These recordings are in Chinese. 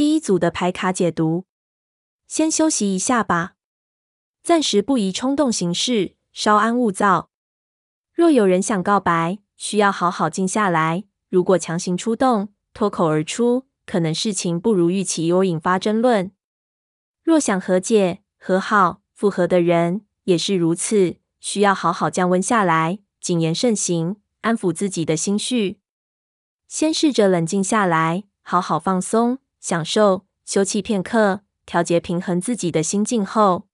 第一组的牌卡解读：先休息一下吧，暂时不宜冲动行事，稍安勿躁。若有人想告白，需要好好静下来。如果强行出动，脱口而出，可能事情不如预期，或引发争论。若想和解、和好、复合的人也是如此，需要好好降温下来，谨言慎行，安抚自己的心绪。先试着冷静下来，好好放松，享受，休憩片刻，调节平衡自己的心境后，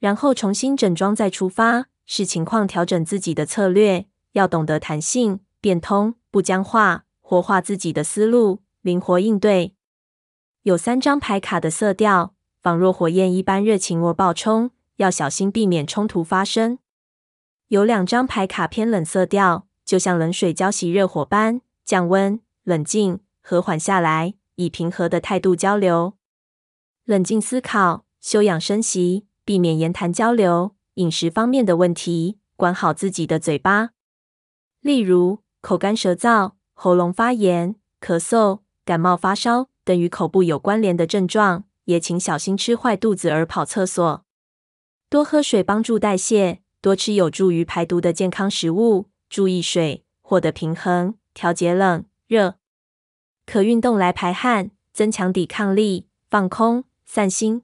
然后重新整装再出发，视情况调整自己的策略。要懂得弹性、变通。不僵化，活化自己的思路，灵活应对。有三张牌卡的色调，仿若火焰一般热情或暴冲，要小心避免冲突发生。有两张牌卡偏冷色调，就像冷水浇熄热火般，降温、冷静、和缓下来，以平和的态度交流。冷静思考，休养生息，避免言谈交流。饮食方面的问题，管好自己的嘴巴。例如，口干舌燥、喉咙发炎、咳嗽、感冒发烧等与口部有关联的症状，也请小心吃坏肚子而跑厕所。多喝水帮助代谢，多吃有助于排毒的健康食物。注意水，获得平衡，调节冷热。可运动来排汗，增强抵抗力，放空散心。